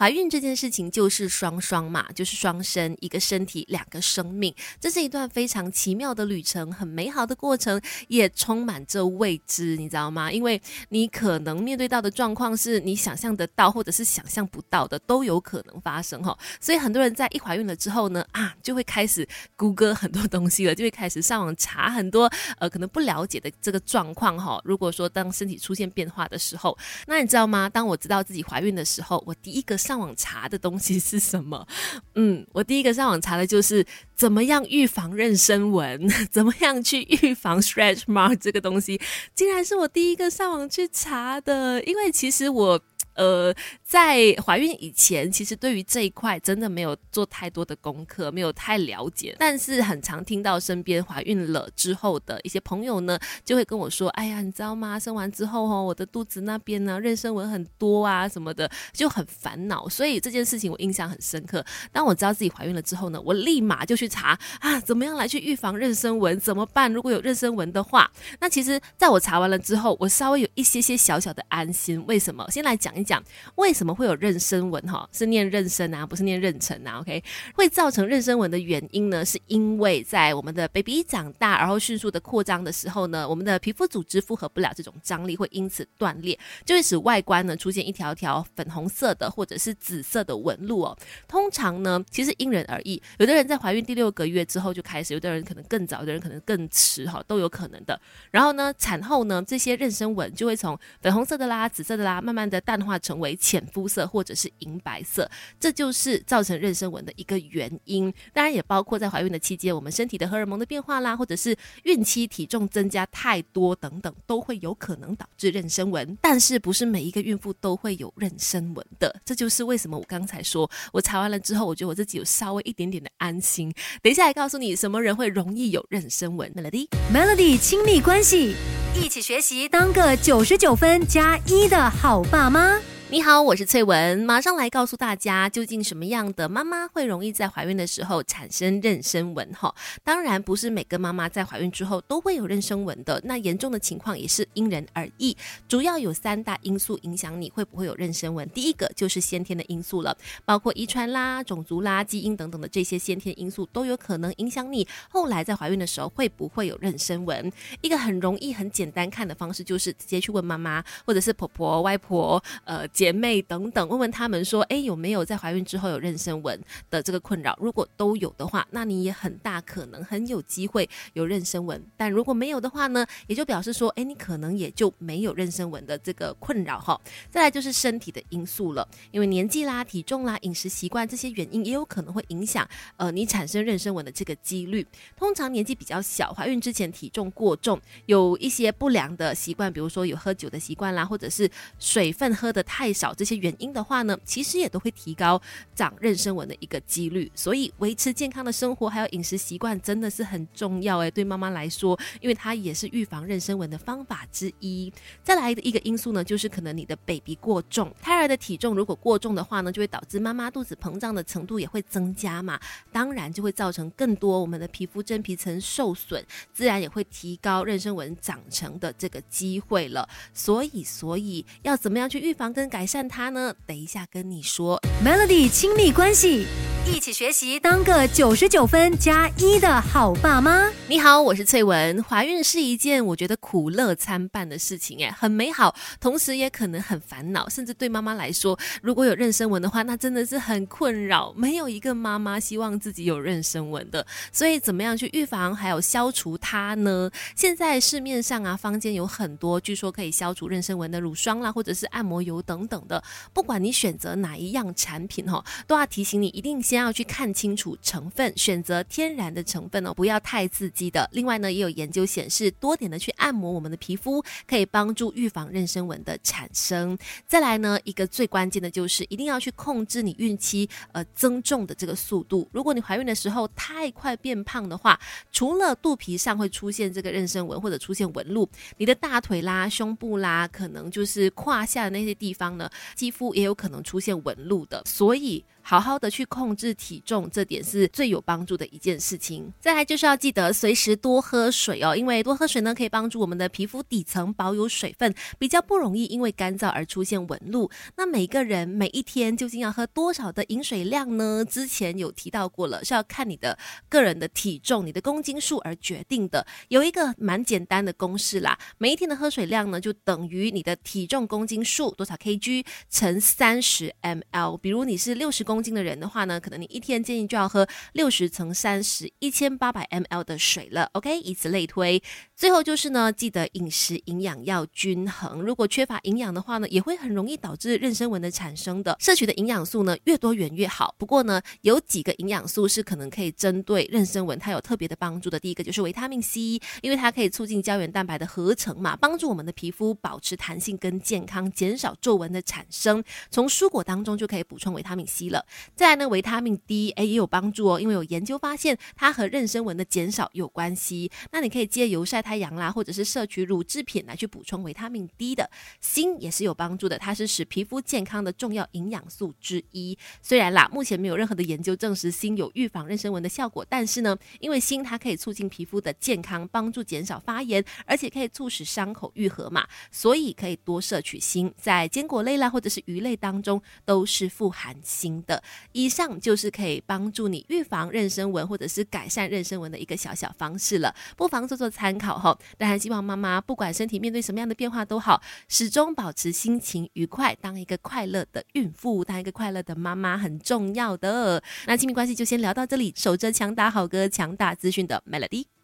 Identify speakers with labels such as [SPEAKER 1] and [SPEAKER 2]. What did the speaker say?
[SPEAKER 1] 怀孕这件事情就是双双嘛，就是双生，一个身体，两个生命，这是一段非常奇妙的旅程，很美好的过程，也充满着未知，你知道吗？因为你可能面对到的状况是你想象得到，或者是想象不到的，都有可能发生哈。所以很多人在一怀孕了之后呢，啊，就会开始谷歌很多东西了，就会开始上网查很多呃可能不了解的这个状况哈。如果说当身体出现变化的时候，那你知道吗？当我知道自己怀孕的时候，我第一个上网查的东西是什么？嗯，我第一个上网查的就是怎么样预防妊娠纹，怎么样去预防 stretch mark 这个东西，竟然是我第一个上网去查的。因为其实我。呃，在怀孕以前，其实对于这一块真的没有做太多的功课，没有太了解。但是很常听到身边怀孕了之后的一些朋友呢，就会跟我说：“哎呀，你知道吗？生完之后哦，我的肚子那边呢，妊娠纹很多啊，什么的，就很烦恼。”所以这件事情我印象很深刻。当我知道自己怀孕了之后呢，我立马就去查啊，怎么样来去预防妊娠纹？怎么办？如果有妊娠纹的话，那其实在我查完了之后，我稍微有一些些小小的安心。为什么？先来讲一。讲为什么会有妊娠纹？哈，是念妊娠啊，不是念妊娠啊。OK，会造成妊娠纹的原因呢，是因为在我们的 baby 长大，然后迅速的扩张的时候呢，我们的皮肤组织负荷不了这种张力，会因此断裂，就会使外观呢出现一条条粉红色的或者是紫色的纹路哦。通常呢，其实因人而异，有的人在怀孕第六个月之后就开始，有的人可能更早，有的人可能更迟，哈，都有可能的。然后呢，产后呢，这些妊娠纹就会从粉红色的啦、紫色的啦，慢慢的淡化。成为浅肤色或者是银白色，这就是造成妊娠纹的一个原因。当然，也包括在怀孕的期间，我们身体的荷尔蒙的变化啦，或者是孕期体重增加太多等等，都会有可能导致妊娠纹。但是，不是每一个孕妇都会有妊娠纹的。这就是为什么我刚才说我查完了之后，我觉得我自己有稍微一点点的安心。等一下来告诉你，什么人会容易有妊娠纹
[SPEAKER 2] ？Melody，Melody，亲密关系，一起学习，当个九十九分加一的好爸妈。
[SPEAKER 1] 你好，我是翠文，马上来告诉大家，究竟什么样的妈妈会容易在怀孕的时候产生妊娠纹？哈，当然不是每个妈妈在怀孕之后都会有妊娠纹的，那严重的情况也是因人而异。主要有三大因素影响你会不会有妊娠纹。第一个就是先天的因素了，包括遗传啦、种族啦、基因等等的这些先天因素都有可能影响你后来在怀孕的时候会不会有妊娠纹。一个很容易、很简单看的方式就是直接去问妈妈或者是婆婆、外婆，呃。姐妹等等，问问他们说，哎，有没有在怀孕之后有妊娠纹的这个困扰？如果都有的话，那你也很大可能很有机会有妊娠纹。但如果没有的话呢，也就表示说，哎，你可能也就没有妊娠纹的这个困扰哈。再来就是身体的因素了，因为年纪啦、体重啦、饮食习惯这些原因，也有可能会影响呃你产生妊娠纹的这个几率。通常年纪比较小，怀孕之前体重过重，有一些不良的习惯，比如说有喝酒的习惯啦，或者是水分喝的太。少这些原因的话呢，其实也都会提高长妊娠纹的一个几率。所以维持健康的生活还有饮食习惯真的是很重要诶，对妈妈来说，因为它也是预防妊娠纹的方法之一。再来的一个因素呢，就是可能你的 baby 过重，胎儿的体重如果过重的话呢，就会导致妈妈肚子膨胀的程度也会增加嘛，当然就会造成更多我们的皮肤真皮层受损，自然也会提高妊娠纹长成的这个机会了。所以，所以要怎么样去预防跟改？改善它呢？等一下跟你说。
[SPEAKER 2] Melody 亲密关系。一起学习，当个九十九分加一的好爸妈。
[SPEAKER 1] 你好，我是翠文。怀孕是一件我觉得苦乐参半的事情，哎，很美好，同时也可能很烦恼，甚至对妈妈来说，如果有妊娠纹的话，那真的是很困扰。没有一个妈妈希望自己有妊娠纹的，所以怎么样去预防还有消除它呢？现在市面上啊，坊间有很多，据说可以消除妊娠纹的乳霜啦，或者是按摩油等等的。不管你选择哪一样产品哈，都要提醒你一定。先要去看清楚成分，选择天然的成分哦，不要太刺激的。另外呢，也有研究显示，多点的去按摩我们的皮肤，可以帮助预防妊娠纹的产生。再来呢，一个最关键的就是一定要去控制你孕期呃增重的这个速度。如果你怀孕的时候太快变胖的话，除了肚皮上会出现这个妊娠纹或者出现纹路，你的大腿啦、胸部啦，可能就是胯下的那些地方呢，肌肤也有可能出现纹路的。所以。好好的去控制体重，这点是最有帮助的一件事情。再来就是要记得随时多喝水哦，因为多喝水呢可以帮助我们的皮肤底层保有水分，比较不容易因为干燥而出现纹路。那每个人每一天究竟要喝多少的饮水量呢？之前有提到过了，是要看你的个人的体重、你的公斤数而决定的。有一个蛮简单的公式啦，每一天的喝水量呢就等于你的体重公斤数多少 kg 乘三十 ml。比如你是六十公斤的人的话呢，可能你一天建议就要喝六十乘三十一千八百 ml 的水了。OK，以此类推。最后就是呢，记得饮食营养要均衡。如果缺乏营养的话呢，也会很容易导致妊娠纹的产生的。摄取的营养素呢，越多元越好。不过呢，有几个营养素是可能可以针对妊娠纹它有特别的帮助的。第一个就是维他命 C，因为它可以促进胶原蛋白的合成嘛，帮助我们的皮肤保持弹性跟健康，减少皱纹的产生。从蔬果当中就可以补充维他命 C 了。再来呢，维他命 D，哎也有帮助哦，因为有研究发现它和妊娠纹的减少有关系。那你可以借由晒太阳啦，或者是摄取乳制品来去补充维他命 D 的。锌也是有帮助的，它是使皮肤健康的重要营养素之一。虽然啦，目前没有任何的研究证实锌有预防妊娠纹的效果，但是呢，因为锌它可以促进皮肤的健康，帮助减少发炎，而且可以促使伤口愈合嘛，所以可以多摄取锌。在坚果类啦，或者是鱼类当中都是富含锌的。的以上就是可以帮助你预防妊娠纹或者是改善妊娠纹的一个小小方式了，不妨做做参考哈。当然，希望妈妈不管身体面对什么样的变化都好，始终保持心情愉快，当一个快乐的孕妇，当一个快乐的妈妈很重要的。那亲密关系就先聊到这里，守着强打好歌、强大资讯的 Melody。